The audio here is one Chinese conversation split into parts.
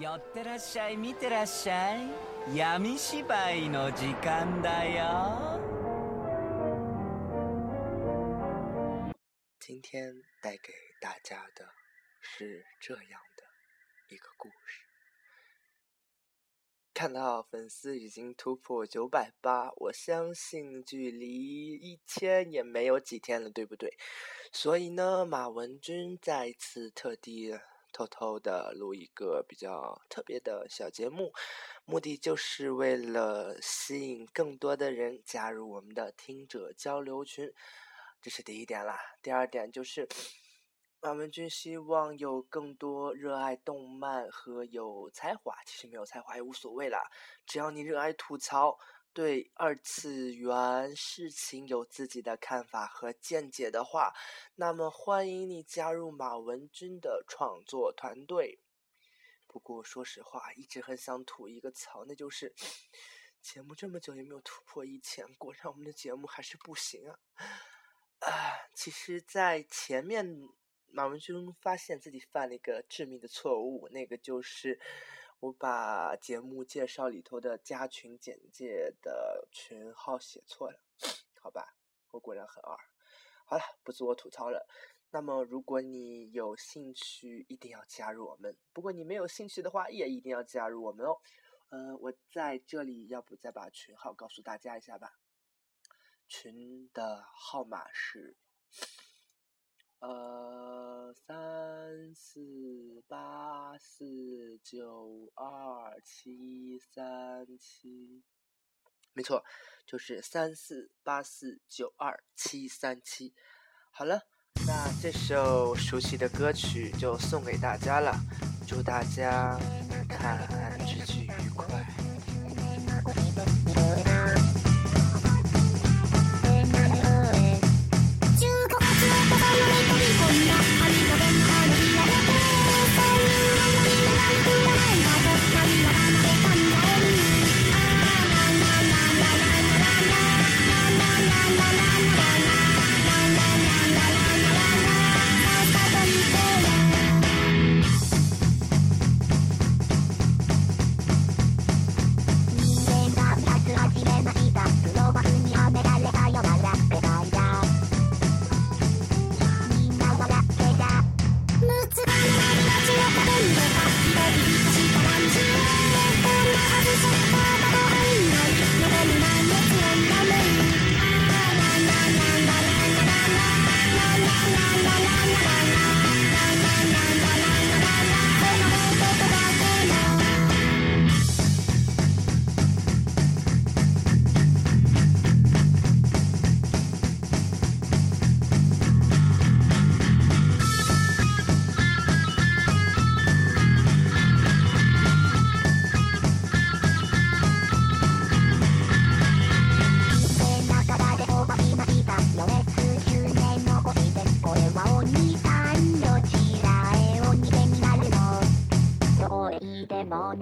寄ってらっしゃい見てらっしゃい闇芝居の時間だよ今天带给大家的是这样的一个故事。看到粉丝已经突破九百八，我相信距离一千也没有几天了，对不对？所以呢，马文君再次特地 偷偷的录一个比较特别的小节目，目的就是为了吸引更多的人加入我们的听者交流群，这是第一点啦。第二点就是。马文君希望有更多热爱动漫和有才华，其实没有才华也无所谓啦。只要你热爱吐槽，对二次元事情有自己的看法和见解的话，那么欢迎你加入马文君的创作团队。不过说实话，一直很想吐一个槽，那就是节目这么久也没有突破一千，果然我们的节目还是不行啊！啊，其实，在前面。马文君发现自己犯了一个致命的错误，那个就是我把节目介绍里头的加群简介的群号写错了，好吧，我果然很二。好了，不自我吐槽了。那么，如果你有兴趣，一定要加入我们；不过你没有兴趣的话，也一定要加入我们哦。呃，我在这里，要不再把群号告诉大家一下吧。群的号码是。呃，三四八四九二七三七，没错，就是三四八四九二七三七。好了，那这首熟悉的歌曲就送给大家了，祝大家看日剧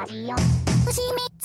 同じよ。星三